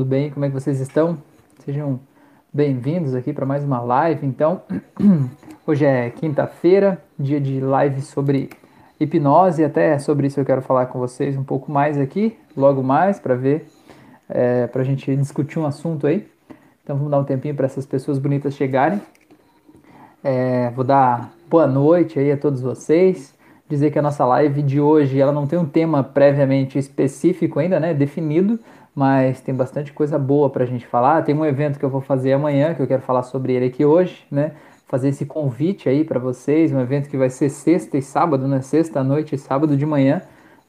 tudo bem? Como é que vocês estão? Sejam bem-vindos aqui para mais uma live. Então, hoje é quinta-feira, dia de live sobre hipnose. Até sobre isso eu quero falar com vocês um pouco mais aqui, logo mais, para ver, é, para a gente discutir um assunto aí. Então, vamos dar um tempinho para essas pessoas bonitas chegarem. É, vou dar boa noite aí a todos vocês. Dizer que a nossa live de hoje ela não tem um tema previamente específico ainda, né, definido mas tem bastante coisa boa para a gente falar. Tem um evento que eu vou fazer amanhã, que eu quero falar sobre ele aqui hoje, né? Fazer esse convite aí para vocês, um evento que vai ser sexta e sábado, né? Sexta à noite e sábado de manhã.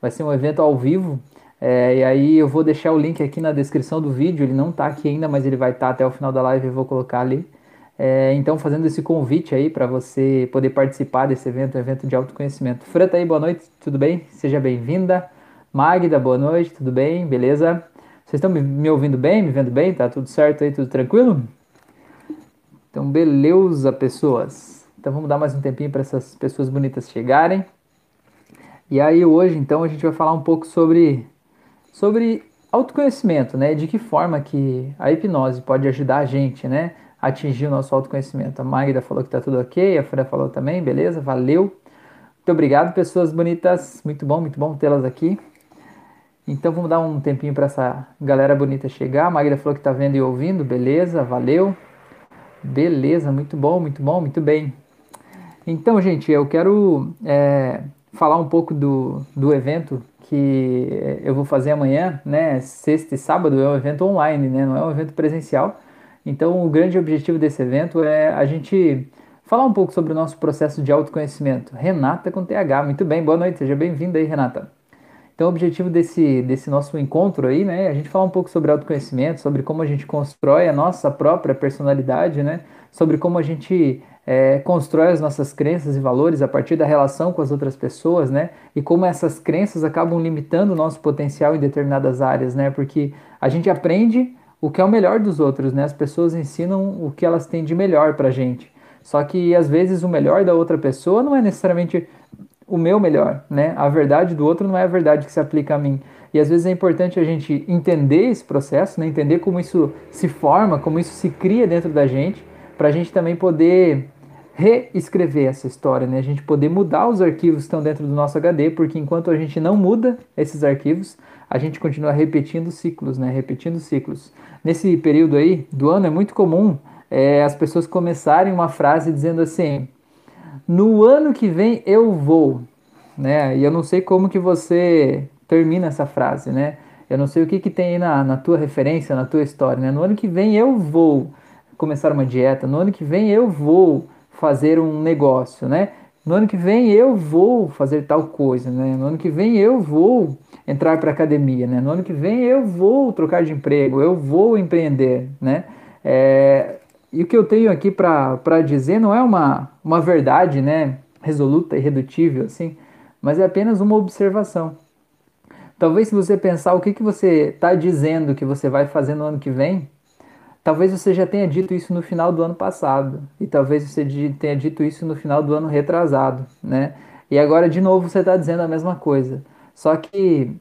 Vai ser um evento ao vivo. É, e aí eu vou deixar o link aqui na descrição do vídeo. Ele não está aqui ainda, mas ele vai estar tá até o final da live. Eu vou colocar ali. É, então, fazendo esse convite aí para você poder participar desse evento, um evento de autoconhecimento. Freta aí, boa noite, tudo bem? Seja bem-vinda. Magda, boa noite, tudo bem? Beleza? Vocês estão me, ouvindo bem, me vendo bem? Tá tudo certo aí, tudo tranquilo? Então, beleza, pessoas. Então, vamos dar mais um tempinho para essas pessoas bonitas chegarem. E aí, hoje, então, a gente vai falar um pouco sobre, sobre autoconhecimento, né? De que forma que a hipnose pode ajudar a gente, né? A atingir o nosso autoconhecimento. A Magda falou que tá tudo ok, a Fran falou também, beleza? Valeu. Muito obrigado, pessoas bonitas. Muito bom, muito bom tê-las aqui. Então vamos dar um tempinho para essa galera bonita chegar. A Magda falou que está vendo e ouvindo, beleza, valeu. Beleza, muito bom, muito bom, muito bem. Então, gente, eu quero é, falar um pouco do, do evento que eu vou fazer amanhã, né? Sexta e sábado é um evento online, né? Não é um evento presencial. Então, o grande objetivo desse evento é a gente falar um pouco sobre o nosso processo de autoconhecimento. Renata com TH, muito bem, boa noite, seja bem-vinda aí, Renata. Então, o objetivo desse, desse nosso encontro aí, né, é a gente falar um pouco sobre autoconhecimento, sobre como a gente constrói a nossa própria personalidade, né, sobre como a gente é, constrói as nossas crenças e valores a partir da relação com as outras pessoas, né, e como essas crenças acabam limitando o nosso potencial em determinadas áreas, né, porque a gente aprende o que é o melhor dos outros, né, as pessoas ensinam o que elas têm de melhor pra gente. Só que às vezes o melhor da outra pessoa não é necessariamente o meu melhor, né? A verdade do outro não é a verdade que se aplica a mim. E às vezes é importante a gente entender esse processo, né? entender como isso se forma, como isso se cria dentro da gente, para a gente também poder reescrever essa história, né? A gente poder mudar os arquivos que estão dentro do nosso HD, porque enquanto a gente não muda esses arquivos, a gente continua repetindo ciclos, né? Repetindo ciclos. Nesse período aí do ano é muito comum é, as pessoas começarem uma frase dizendo assim: no ano que vem eu vou, né? E eu não sei como que você termina essa frase, né? Eu não sei o que, que tem aí na, na tua referência, na tua história, né? No ano que vem eu vou começar uma dieta, no ano que vem eu vou fazer um negócio, né? No ano que vem eu vou fazer tal coisa, né? No ano que vem eu vou entrar para academia, né? No ano que vem eu vou trocar de emprego, eu vou empreender, né? É, e o que eu tenho aqui para dizer não é uma, uma verdade né, resoluta, irredutível, assim, mas é apenas uma observação. Talvez se você pensar o que, que você está dizendo que você vai fazer no ano que vem, talvez você já tenha dito isso no final do ano passado, e talvez você tenha dito isso no final do ano retrasado, né? E agora de novo você está dizendo a mesma coisa. Só que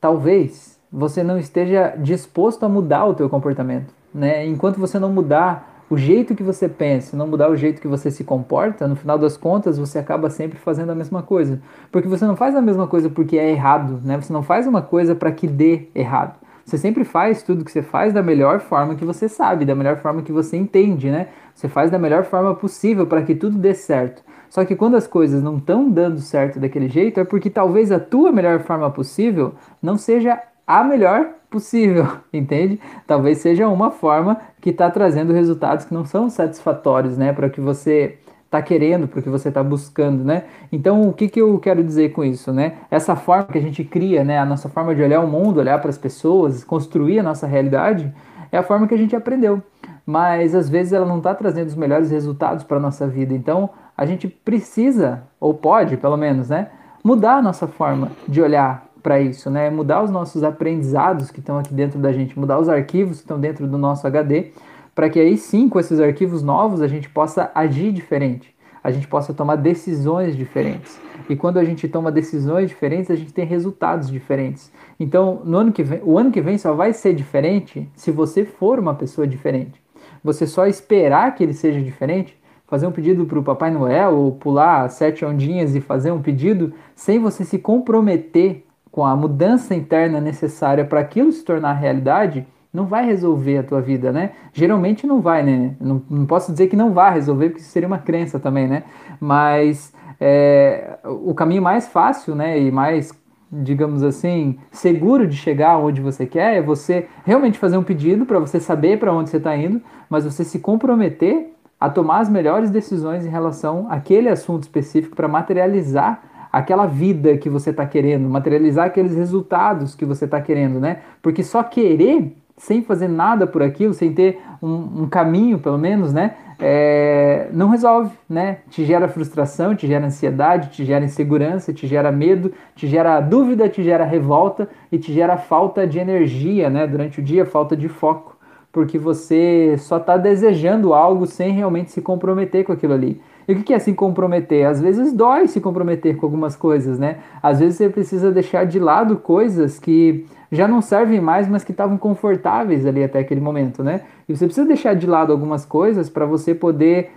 talvez você não esteja disposto a mudar o teu comportamento né? Enquanto você não mudar o jeito que você pensa, não mudar o jeito que você se comporta, no final das contas você acaba sempre fazendo a mesma coisa. Porque você não faz a mesma coisa porque é errado, né? Você não faz uma coisa para que dê errado. Você sempre faz tudo que você faz da melhor forma que você sabe, da melhor forma que você entende, né? Você faz da melhor forma possível para que tudo dê certo. Só que quando as coisas não estão dando certo daquele jeito, é porque talvez a tua melhor forma possível não seja a melhor possível, entende? Talvez seja uma forma que está trazendo resultados que não são satisfatórios, né, para o que você está querendo, para o que você está buscando, né? Então, o que, que eu quero dizer com isso, né? Essa forma que a gente cria, né, a nossa forma de olhar o mundo, olhar para as pessoas, construir a nossa realidade, é a forma que a gente aprendeu. Mas às vezes ela não está trazendo os melhores resultados para a nossa vida. Então, a gente precisa, ou pode, pelo menos, né, mudar a nossa forma de olhar para isso, né? Mudar os nossos aprendizados que estão aqui dentro da gente, mudar os arquivos que estão dentro do nosso HD, para que aí sim, com esses arquivos novos, a gente possa agir diferente, a gente possa tomar decisões diferentes. E quando a gente toma decisões diferentes, a gente tem resultados diferentes. Então, no ano que vem, o ano que vem só vai ser diferente se você for uma pessoa diferente. Você só esperar que ele seja diferente, fazer um pedido para o Papai Noel ou pular sete ondinhas e fazer um pedido sem você se comprometer com a mudança interna necessária para aquilo se tornar realidade, não vai resolver a tua vida, né? Geralmente não vai, né? Não, não posso dizer que não vai resolver, porque isso seria uma crença também, né? Mas é, o caminho mais fácil, né, e mais, digamos assim, seguro de chegar onde você quer é você realmente fazer um pedido para você saber para onde você está indo, mas você se comprometer a tomar as melhores decisões em relação àquele assunto específico para materializar aquela vida que você está querendo, materializar aqueles resultados que você está querendo, né? Porque só querer sem fazer nada por aquilo, sem ter um, um caminho, pelo menos, né? É, não resolve, né? Te gera frustração, te gera ansiedade, te gera insegurança, te gera medo, te gera dúvida, te gera revolta e te gera falta de energia, né? Durante o dia, falta de foco, porque você só está desejando algo sem realmente se comprometer com aquilo ali. E o que é se comprometer? Às vezes dói se comprometer com algumas coisas, né? Às vezes você precisa deixar de lado coisas que já não servem mais, mas que estavam confortáveis ali até aquele momento, né? E você precisa deixar de lado algumas coisas para você poder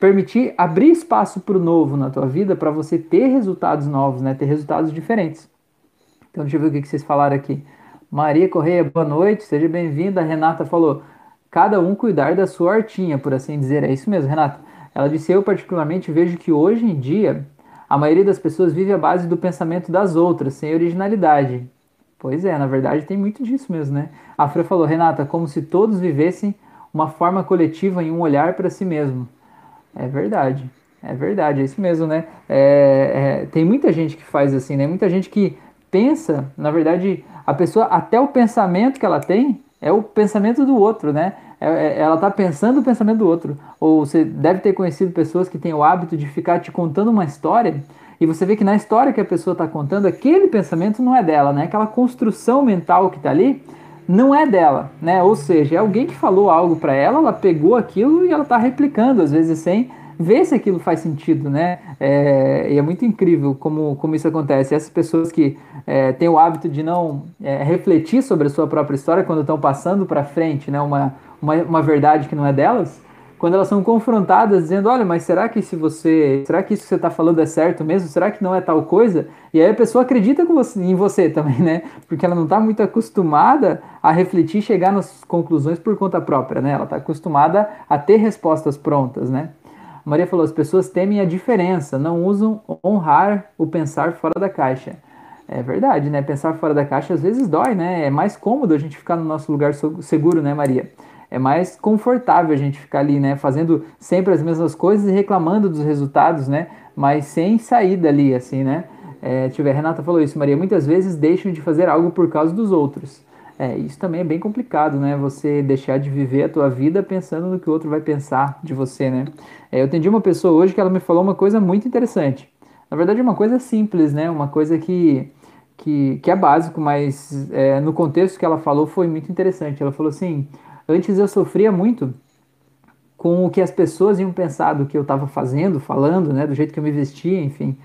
permitir abrir espaço para o novo na tua vida, para você ter resultados novos, né? Ter resultados diferentes. Então deixa eu ver o que vocês falaram aqui. Maria Correia, boa noite, seja bem-vinda. Renata falou: cada um cuidar da sua hortinha, por assim dizer. É isso mesmo, Renata. Ela disse: Eu, particularmente, vejo que hoje em dia a maioria das pessoas vive à base do pensamento das outras, sem originalidade. Pois é, na verdade tem muito disso mesmo, né? A Fran falou, Renata, como se todos vivessem uma forma coletiva em um olhar para si mesmo. É verdade, é verdade, é isso mesmo, né? É, é, tem muita gente que faz assim, né? Muita gente que pensa, na verdade, a pessoa, até o pensamento que ela tem é o pensamento do outro, né? É, é, ela está pensando o pensamento do outro. Ou você deve ter conhecido pessoas que têm o hábito de ficar te contando uma história e você vê que na história que a pessoa está contando, aquele pensamento não é dela, né? Aquela construção mental que está ali não é dela, né? Ou seja, é alguém que falou algo para ela, ela pegou aquilo e ela está replicando, às vezes sem ver se aquilo faz sentido, né? É, e é muito incrível como, como isso acontece. Essas pessoas que é, têm o hábito de não é, refletir sobre a sua própria história quando estão passando para frente, né? Uma, uma, uma verdade que não é delas, quando elas são confrontadas dizendo, olha, mas será que se você, será que isso que você está falando é certo mesmo? Será que não é tal coisa? E aí a pessoa acredita você, em você também, né? Porque ela não está muito acostumada a refletir chegar nas conclusões por conta própria, né? Ela está acostumada a ter respostas prontas, né? Maria falou, as pessoas temem a diferença, não usam honrar o pensar fora da caixa. É verdade, né? Pensar fora da caixa às vezes dói, né? É mais cômodo a gente ficar no nosso lugar seguro, né, Maria? é mais confortável a gente ficar ali, né, fazendo sempre as mesmas coisas e reclamando dos resultados, né, mas sem sair dali, assim, né. É, tiver, Renata falou isso, Maria, muitas vezes deixam de fazer algo por causa dos outros. É, isso também é bem complicado, né, você deixar de viver a tua vida pensando no que o outro vai pensar de você, né. É, eu atendi uma pessoa hoje que ela me falou uma coisa muito interessante. Na verdade, é uma coisa simples, né, uma coisa que que, que é básico, mas é, no contexto que ela falou foi muito interessante. Ela falou assim: Antes eu sofria muito com o que as pessoas iam pensar do que eu estava fazendo, falando, né, do jeito que eu me vestia, enfim.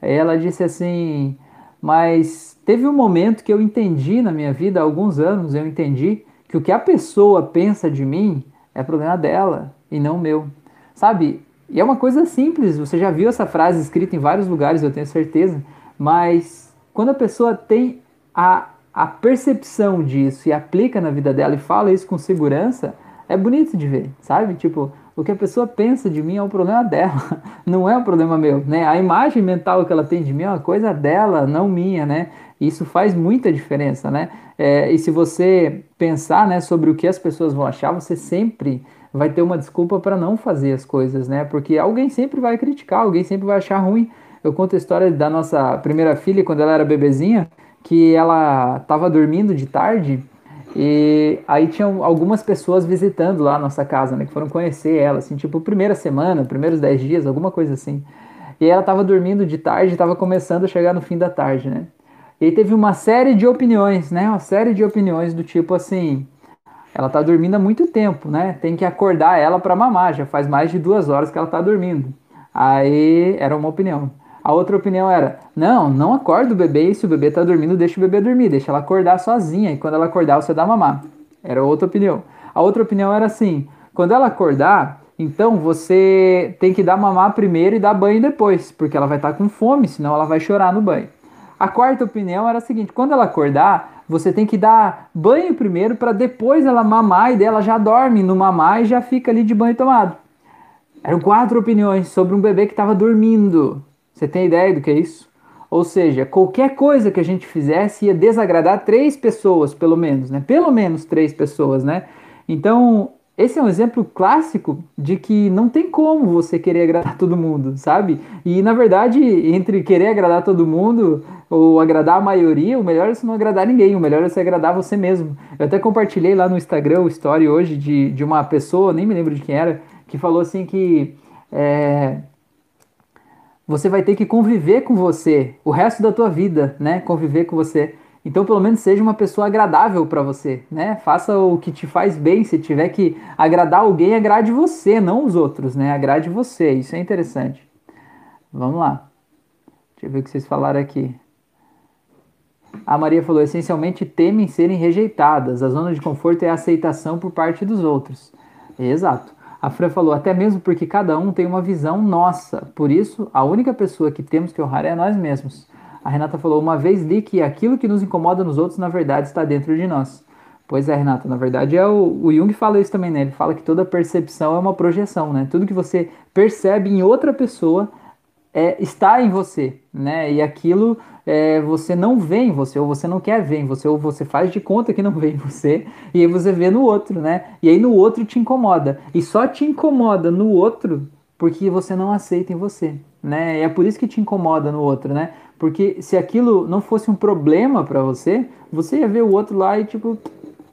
Ela disse assim: Mas teve um momento que eu entendi na minha vida, há alguns anos, eu entendi que o que a pessoa pensa de mim é problema dela e não meu. Sabe? E é uma coisa simples, você já viu essa frase escrita em vários lugares, eu tenho certeza, mas quando a pessoa tem a a percepção disso e aplica na vida dela e fala isso com segurança, é bonito de ver, sabe? Tipo, o que a pessoa pensa de mim é um problema dela, não é um problema meu, né? A imagem mental que ela tem de mim é uma coisa dela, não minha, né? Isso faz muita diferença, né? É, e se você pensar, né, sobre o que as pessoas vão achar, você sempre vai ter uma desculpa para não fazer as coisas, né? Porque alguém sempre vai criticar, alguém sempre vai achar ruim. Eu conto a história da nossa primeira filha quando ela era bebezinha que ela estava dormindo de tarde e aí tinham algumas pessoas visitando lá a nossa casa, né? Que foram conhecer ela, assim, tipo, primeira semana, primeiros dez dias, alguma coisa assim. E ela estava dormindo de tarde, estava começando a chegar no fim da tarde, né? E aí teve uma série de opiniões, né? Uma série de opiniões do tipo assim, ela tá dormindo há muito tempo, né? Tem que acordar ela para mamar, já faz mais de duas horas que ela tá dormindo. Aí era uma opinião. A outra opinião era: não, não acorda o bebê e se o bebê tá dormindo, deixa o bebê dormir, deixa ela acordar sozinha e quando ela acordar você dá mamar. Era outra opinião. A outra opinião era assim: quando ela acordar, então você tem que dar mamar primeiro e dar banho depois, porque ela vai estar tá com fome, senão ela vai chorar no banho. A quarta opinião era a seguinte: quando ela acordar, você tem que dar banho primeiro para depois ela mamar e dela já dorme no mamar e já fica ali de banho tomado. Eram quatro opiniões sobre um bebê que estava dormindo. Você tem ideia do que é isso? Ou seja, qualquer coisa que a gente fizesse ia desagradar três pessoas, pelo menos, né? Pelo menos três pessoas, né? Então, esse é um exemplo clássico de que não tem como você querer agradar todo mundo, sabe? E na verdade, entre querer agradar todo mundo ou agradar a maioria, o melhor é você não agradar ninguém, o melhor é você agradar você mesmo. Eu até compartilhei lá no Instagram o story hoje de, de uma pessoa, nem me lembro de quem era, que falou assim que é, você vai ter que conviver com você o resto da tua vida, né? Conviver com você. Então, pelo menos seja uma pessoa agradável para você, né? Faça o que te faz bem. Se tiver que agradar alguém, agrade você, não os outros, né? Agrade você. Isso é interessante. Vamos lá. Deixa eu ver o que vocês falaram aqui. A Maria falou: essencialmente temem serem rejeitadas. A zona de conforto é a aceitação por parte dos outros. Exato. A Fran falou, até mesmo porque cada um tem uma visão nossa, por isso a única pessoa que temos que honrar é nós mesmos. A Renata falou, uma vez li que aquilo que nos incomoda nos outros, na verdade, está dentro de nós. Pois é, Renata, na verdade é o, o Jung fala isso também, né? Ele fala que toda percepção é uma projeção, né? Tudo que você percebe em outra pessoa é, está em você, né? E aquilo é, você não vê em você, ou você não quer ver em você, ou você faz de conta que não vê em você, e aí você vê no outro, né? E aí no outro te incomoda. E só te incomoda no outro porque você não aceita em você, né? E é por isso que te incomoda no outro, né? Porque se aquilo não fosse um problema para você, você ia ver o outro lá e tipo,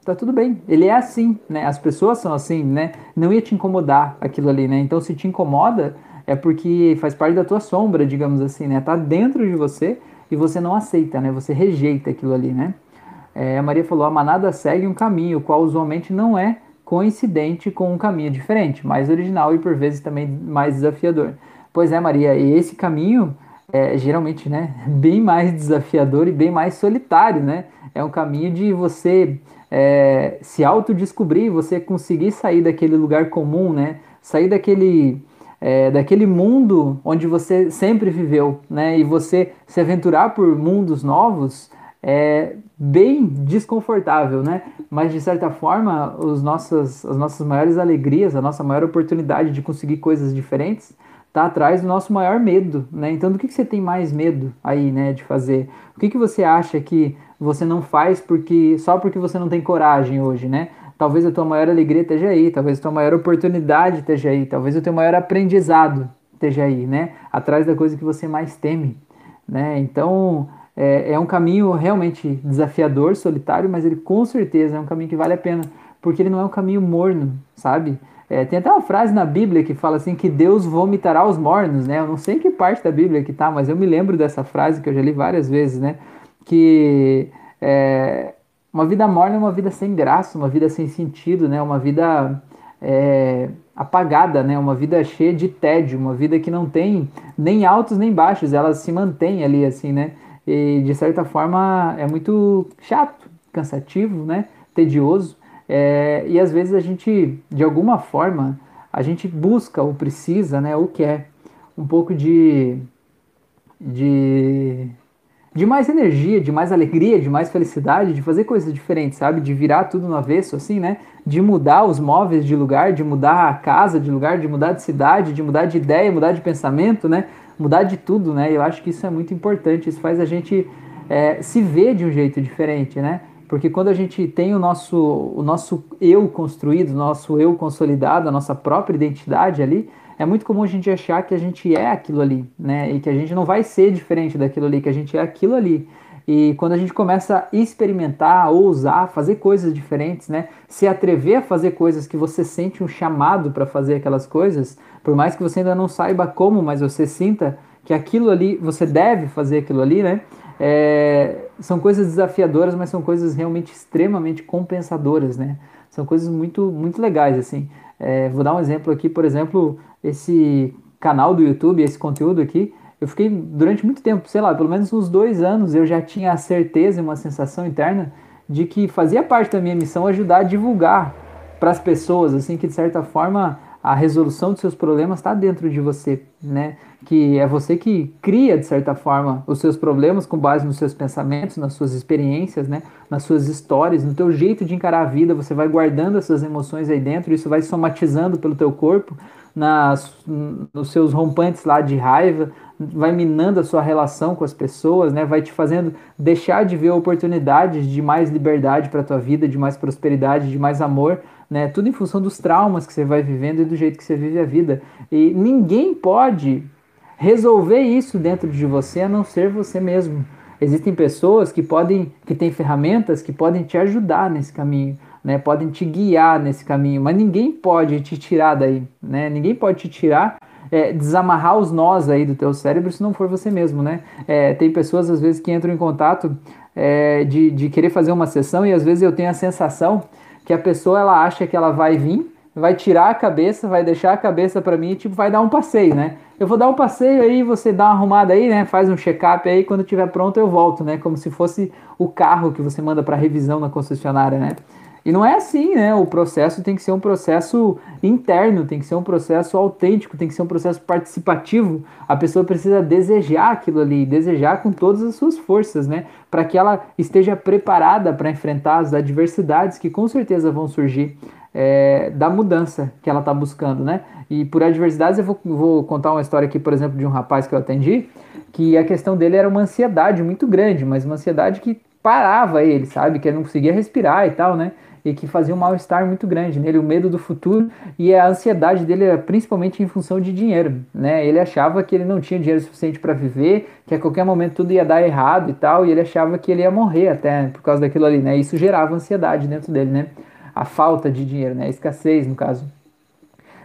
tá tudo bem. Ele é assim, né? As pessoas são assim, né? Não ia te incomodar aquilo ali, né? Então se te incomoda, é porque faz parte da tua sombra, digamos assim, né? Tá dentro de você e você não aceita, né? Você rejeita aquilo ali, né? É, a Maria falou: a manada segue um caminho, o qual usualmente não é coincidente com um caminho diferente, mais original e por vezes também mais desafiador. Pois é, Maria, e esse caminho é geralmente, né, bem mais desafiador e bem mais solitário, né? É um caminho de você é, se autodescobrir, você conseguir sair daquele lugar comum, né? Sair daquele é, daquele mundo onde você sempre viveu, né? E você se aventurar por mundos novos é bem desconfortável, né? Mas de certa forma, os nossas, as nossas maiores alegrias, a nossa maior oportunidade de conseguir coisas diferentes está atrás do nosso maior medo, né? Então, do que, que você tem mais medo aí, né, de fazer? O que, que você acha que você não faz porque só porque você não tem coragem hoje, né? Talvez a tua maior alegria esteja aí, talvez a tua maior oportunidade esteja aí, talvez o teu maior aprendizado esteja aí, né? Atrás da coisa que você mais teme, né? Então, é, é um caminho realmente desafiador, solitário, mas ele com certeza é um caminho que vale a pena, porque ele não é um caminho morno, sabe? É, tem até uma frase na Bíblia que fala assim que Deus vomitará os mornos, né? Eu não sei em que parte da Bíblia que tá, mas eu me lembro dessa frase que eu já li várias vezes, né? Que é, uma vida morna é uma vida sem graça, uma vida sem sentido, né? Uma vida é, apagada, né? Uma vida cheia de tédio, uma vida que não tem nem altos nem baixos, ela se mantém ali assim, né? E de certa forma é muito chato, cansativo, né? Tedioso. É, e às vezes a gente, de alguma forma, a gente busca ou precisa, né? Ou quer um pouco de, de de mais energia, de mais alegria, de mais felicidade, de fazer coisas diferentes, sabe? De virar tudo no avesso, assim, né? De mudar os móveis de lugar, de mudar a casa de lugar, de mudar de cidade, de mudar de ideia, mudar de pensamento, né? Mudar de tudo, né? Eu acho que isso é muito importante, isso faz a gente é, se ver de um jeito diferente, né? Porque quando a gente tem o nosso, o nosso eu construído, o nosso eu consolidado, a nossa própria identidade ali, é muito comum a gente achar que a gente é aquilo ali, né? E que a gente não vai ser diferente daquilo ali, que a gente é aquilo ali. E quando a gente começa a experimentar, ousar, fazer coisas diferentes, né? Se atrever a fazer coisas que você sente um chamado para fazer aquelas coisas, por mais que você ainda não saiba como, mas você sinta que aquilo ali, você deve fazer aquilo ali, né? É, são coisas desafiadoras, mas são coisas realmente extremamente compensadoras, né? São coisas muito, muito legais, assim. É, vou dar um exemplo aqui, por exemplo, esse canal do YouTube, esse conteúdo aqui, Eu fiquei durante muito tempo, sei lá, pelo menos uns dois anos, eu já tinha a certeza e uma sensação interna de que fazia parte da minha missão ajudar a divulgar para as pessoas, assim, que de certa forma a resolução dos seus problemas está dentro de você, né? Que é você que cria, de certa forma, os seus problemas com base nos seus pensamentos, nas suas experiências, né? Nas suas histórias, no teu jeito de encarar a vida, você vai guardando essas emoções aí dentro, isso vai somatizando pelo teu corpo, nas, nos seus rompantes lá de raiva, vai minando a sua relação com as pessoas, né? Vai te fazendo deixar de ver oportunidades de mais liberdade para tua vida, de mais prosperidade, de mais amor, né? Tudo em função dos traumas que você vai vivendo e do jeito que você vive a vida. E ninguém pode resolver isso dentro de você a não ser você mesmo. Existem pessoas que podem, que têm ferramentas que podem te ajudar nesse caminho, né? Podem te guiar nesse caminho, mas ninguém pode te tirar daí, né? Ninguém pode te tirar é, desamarrar os nós aí do teu cérebro se não for você mesmo, né? É, tem pessoas às vezes que entram em contato é, de, de querer fazer uma sessão e às vezes eu tenho a sensação que a pessoa ela acha que ela vai vir, vai tirar a cabeça, vai deixar a cabeça para mim e tipo vai dar um passeio, né? Eu vou dar um passeio aí, você dá uma arrumada aí, né? Faz um check-up aí, quando tiver pronto eu volto, né? Como se fosse o carro que você manda para revisão na concessionária, né? E não é assim, né? O processo tem que ser um processo interno, tem que ser um processo autêntico, tem que ser um processo participativo. A pessoa precisa desejar aquilo ali, desejar com todas as suas forças, né? Para que ela esteja preparada para enfrentar as adversidades que com certeza vão surgir é, da mudança que ela está buscando, né? E por adversidades eu vou, vou contar uma história aqui, por exemplo, de um rapaz que eu atendi, que a questão dele era uma ansiedade muito grande, mas uma ansiedade que parava ele, sabe? Que ele não conseguia respirar e tal, né? E que fazia um mal-estar muito grande nele, o medo do futuro e a ansiedade dele era principalmente em função de dinheiro, né? Ele achava que ele não tinha dinheiro suficiente para viver, que a qualquer momento tudo ia dar errado e tal, e ele achava que ele ia morrer até por causa daquilo ali, né? Isso gerava ansiedade dentro dele, né? A falta de dinheiro, né? A escassez, no caso.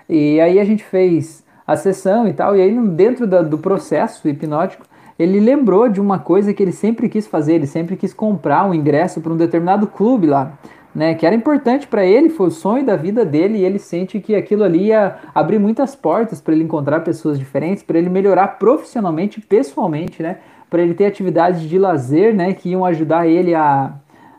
E aí a gente fez a sessão e tal, e aí dentro da, do processo hipnótico, ele lembrou de uma coisa que ele sempre quis fazer, ele sempre quis comprar um ingresso para um determinado clube lá né, que era importante para ele, foi o sonho da vida dele, e ele sente que aquilo ali ia abrir muitas portas para ele encontrar pessoas diferentes, para ele melhorar profissionalmente, pessoalmente, né, para ele ter atividades de lazer, né, que iam ajudar ele a,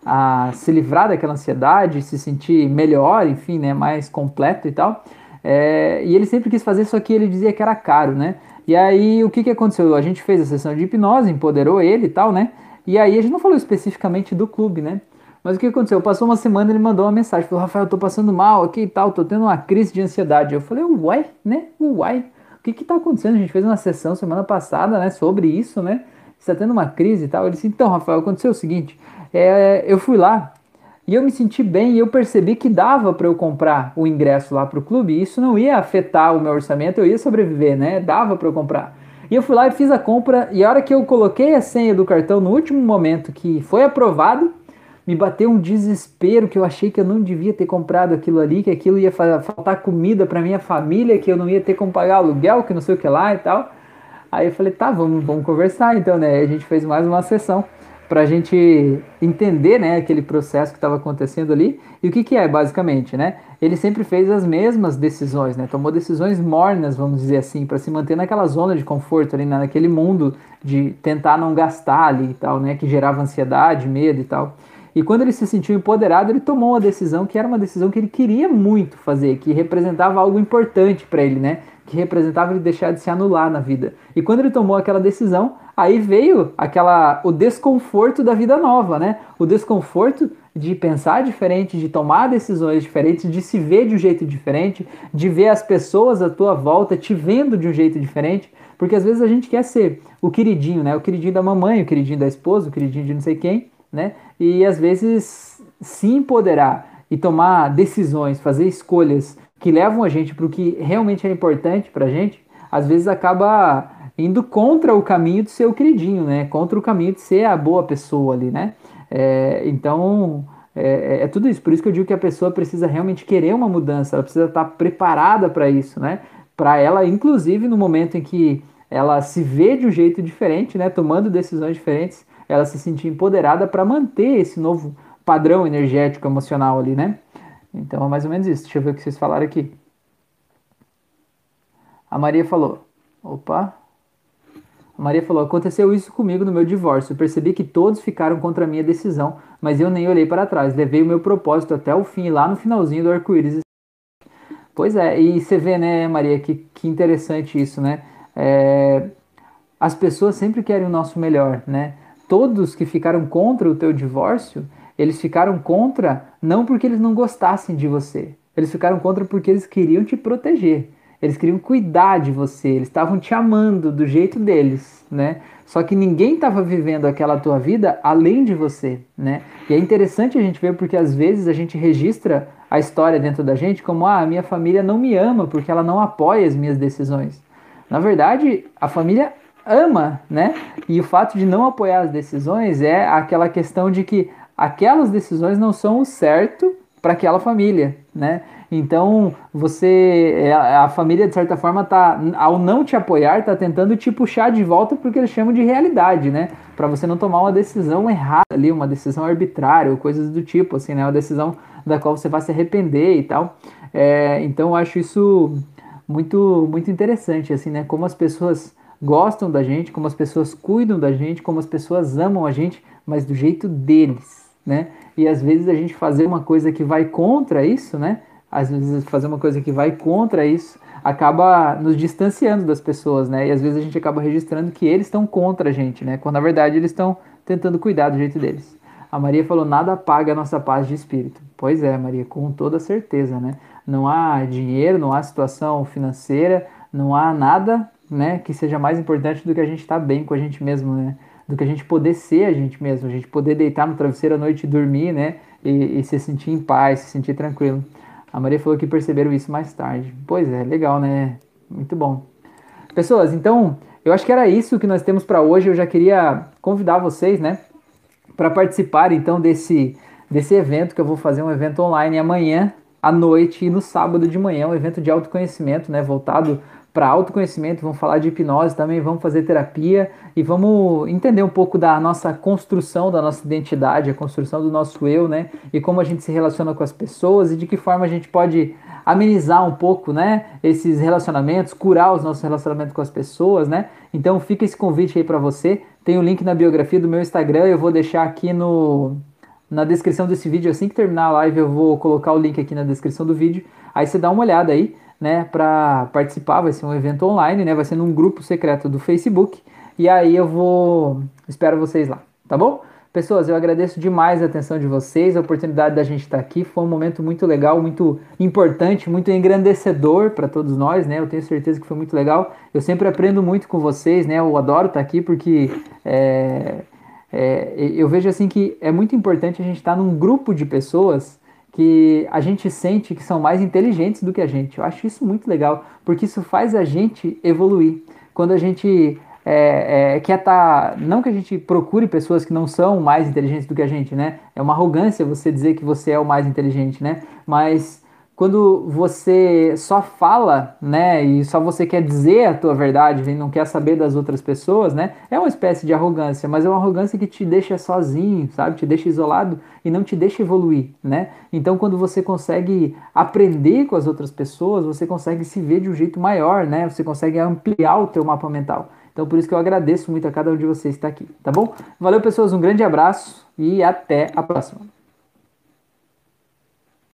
a se livrar daquela ansiedade, se sentir melhor, enfim, né, mais completo e tal. É, e ele sempre quis fazer, só que ele dizia que era caro, né? E aí o que, que aconteceu? A gente fez a sessão de hipnose, empoderou ele e tal, né? E aí a gente não falou especificamente do clube, né? Mas o que aconteceu? Passou uma semana ele mandou uma mensagem, falou, Rafael, eu tô passando mal aqui e tal, tô tendo uma crise de ansiedade. Eu falei, uai, né? Uai, o que que tá acontecendo? A gente fez uma sessão semana passada, né, sobre isso, né? Você tá tendo uma crise e tal. Ele disse, então, Rafael, aconteceu o seguinte, é, eu fui lá e eu me senti bem e eu percebi que dava para eu comprar o ingresso lá pro clube e isso não ia afetar o meu orçamento, eu ia sobreviver, né? Dava para eu comprar. E eu fui lá e fiz a compra e a hora que eu coloquei a senha do cartão no último momento que foi aprovado, me bateu um desespero que eu achei que eu não devia ter comprado aquilo ali, que aquilo ia faltar comida para minha família, que eu não ia ter como pagar aluguel, que não sei o que lá e tal. Aí eu falei, tá, vamos, vamos conversar então, né? A gente fez mais uma sessão para a gente entender, né, aquele processo que estava acontecendo ali. E o que, que é, basicamente, né? Ele sempre fez as mesmas decisões, né? Tomou decisões mornas, vamos dizer assim, para se manter naquela zona de conforto ali, naquele mundo de tentar não gastar ali e tal, né? Que gerava ansiedade, medo e tal. E quando ele se sentiu empoderado, ele tomou uma decisão que era uma decisão que ele queria muito fazer, que representava algo importante para ele, né? Que representava ele deixar de se anular na vida. E quando ele tomou aquela decisão, aí veio aquela o desconforto da vida nova, né? O desconforto de pensar diferente, de tomar decisões diferentes, de se ver de um jeito diferente, de ver as pessoas à tua volta te vendo de um jeito diferente, porque às vezes a gente quer ser o queridinho, né? O queridinho da mamãe, o queridinho da esposa, o queridinho de não sei quem, né? E às vezes se empoderar e tomar decisões, fazer escolhas que levam a gente para o que realmente é importante para a gente, às vezes acaba indo contra o caminho de ser o queridinho, né? Contra o caminho de ser a boa pessoa ali, né? É, então é, é, é, tudo isso. Por isso que eu digo que a pessoa precisa realmente querer uma mudança, ela precisa estar preparada para isso, né? Para ela, inclusive, no momento em que ela se vê de um jeito diferente, né? Tomando decisões diferentes, ela se sentir empoderada para manter esse novo padrão energético emocional ali, né? Então é mais ou menos isso. Deixa eu ver o que vocês falaram aqui. A Maria falou: opa. A Maria falou: aconteceu isso comigo no meu divórcio. Eu percebi que todos ficaram contra a minha decisão, mas eu nem olhei para trás. Levei o meu propósito até o fim, lá no finalzinho do arco-íris. Pois é, e você vê, né, Maria, que, que interessante isso, né? É, as pessoas sempre querem o nosso melhor, né? Todos que ficaram contra o teu divórcio, eles ficaram contra não porque eles não gostassem de você, eles ficaram contra porque eles queriam te proteger. Eles queriam cuidar de você, eles estavam te amando do jeito deles, né? Só que ninguém estava vivendo aquela tua vida além de você, né? E é interessante a gente ver porque às vezes a gente registra a história dentro da gente como ah, a minha família não me ama porque ela não apoia as minhas decisões. Na verdade, a família ama, né? E o fato de não apoiar as decisões é aquela questão de que aquelas decisões não são o certo para aquela família, né? Então, você, é, a família de certa forma tá, ao não te apoiar, tá tentando te puxar de volta porque eles chamam de realidade, né? Para você não tomar uma decisão errada ali, uma decisão arbitrária ou coisas do tipo, assim, né? Uma decisão da qual você vai se arrepender e tal. É, então, eu acho isso muito, muito interessante, assim, né? Como as pessoas gostam da gente, como as pessoas cuidam da gente, como as pessoas amam a gente, mas do jeito deles, né? E às vezes a gente fazer uma coisa que vai contra isso, né? às vezes fazer uma coisa que vai contra isso acaba nos distanciando das pessoas, né? E às vezes a gente acaba registrando que eles estão contra a gente, né? Quando na verdade eles estão tentando cuidar do jeito deles. A Maria falou: nada apaga a nossa paz de espírito. Pois é, Maria, com toda certeza, né? Não há dinheiro, não há situação financeira, não há nada, né, que seja mais importante do que a gente estar tá bem com a gente mesmo, né? Do que a gente poder ser a gente mesmo, a gente poder deitar no travesseiro à noite e dormir, né? E, e se sentir em paz, se sentir tranquilo. A Maria falou que perceberam isso mais tarde. Pois é, legal, né? Muito bom. Pessoas, então, eu acho que era isso que nós temos para hoje. Eu já queria convidar vocês, né, para participar então desse desse evento que eu vou fazer um evento online amanhã à noite e no sábado de manhã, um evento de autoconhecimento, né, voltado para autoconhecimento, vamos falar de hipnose também, vamos fazer terapia e vamos entender um pouco da nossa construção, da nossa identidade, a construção do nosso eu, né? E como a gente se relaciona com as pessoas e de que forma a gente pode amenizar um pouco, né, esses relacionamentos, curar os nossos relacionamentos com as pessoas, né? Então fica esse convite aí para você. Tem o um link na biografia do meu Instagram, eu vou deixar aqui no na descrição desse vídeo, assim que terminar a live, eu vou colocar o link aqui na descrição do vídeo. Aí você dá uma olhada aí né, para participar. Vai ser um evento online, né? Vai ser num grupo secreto do Facebook. E aí eu vou. Espero vocês lá, tá bom? Pessoas, eu agradeço demais a atenção de vocês, a oportunidade da gente estar aqui. Foi um momento muito legal, muito importante, muito engrandecedor para todos nós, né? Eu tenho certeza que foi muito legal. Eu sempre aprendo muito com vocês, né? Eu adoro estar aqui porque é, é, eu vejo assim que é muito importante a gente estar num grupo de pessoas que a gente sente que são mais inteligentes do que a gente. Eu acho isso muito legal, porque isso faz a gente evoluir. Quando a gente é, é, quer estar. Tá, não que a gente procure pessoas que não são mais inteligentes do que a gente, né? É uma arrogância você dizer que você é o mais inteligente, né? Mas quando você só fala, né, e só você quer dizer a tua verdade e não quer saber das outras pessoas, né, é uma espécie de arrogância, mas é uma arrogância que te deixa sozinho, sabe, te deixa isolado e não te deixa evoluir, né. Então, quando você consegue aprender com as outras pessoas, você consegue se ver de um jeito maior, né, você consegue ampliar o teu mapa mental. Então, por isso que eu agradeço muito a cada um de vocês que está aqui, tá bom? Valeu, pessoas, um grande abraço e até a próxima.